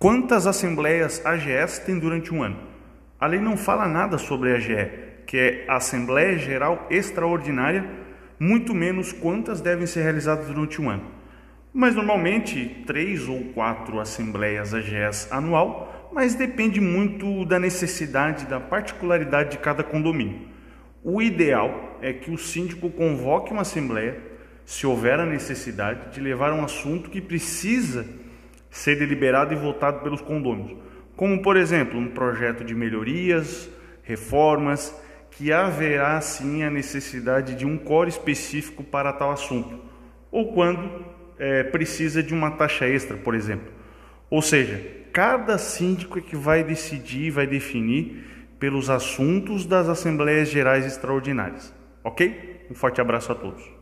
Quantas assembleias AGS tem durante um ano? A lei não fala nada sobre a AGE, que é a Assembleia Geral Extraordinária, muito menos quantas devem ser realizadas durante um ano. Mas normalmente três ou quatro assembleias AGS anual, mas depende muito da necessidade, da particularidade de cada condomínio. O ideal é que o síndico convoque uma assembleia, se houver a necessidade, de levar um assunto que precisa ser deliberado e votado pelos condôminos, como por exemplo um projeto de melhorias, reformas, que haverá sim a necessidade de um core específico para tal assunto, ou quando é, precisa de uma taxa extra, por exemplo. Ou seja, cada síndico é que vai decidir, vai definir pelos assuntos das Assembleias Gerais Extraordinárias. Ok? Um forte abraço a todos.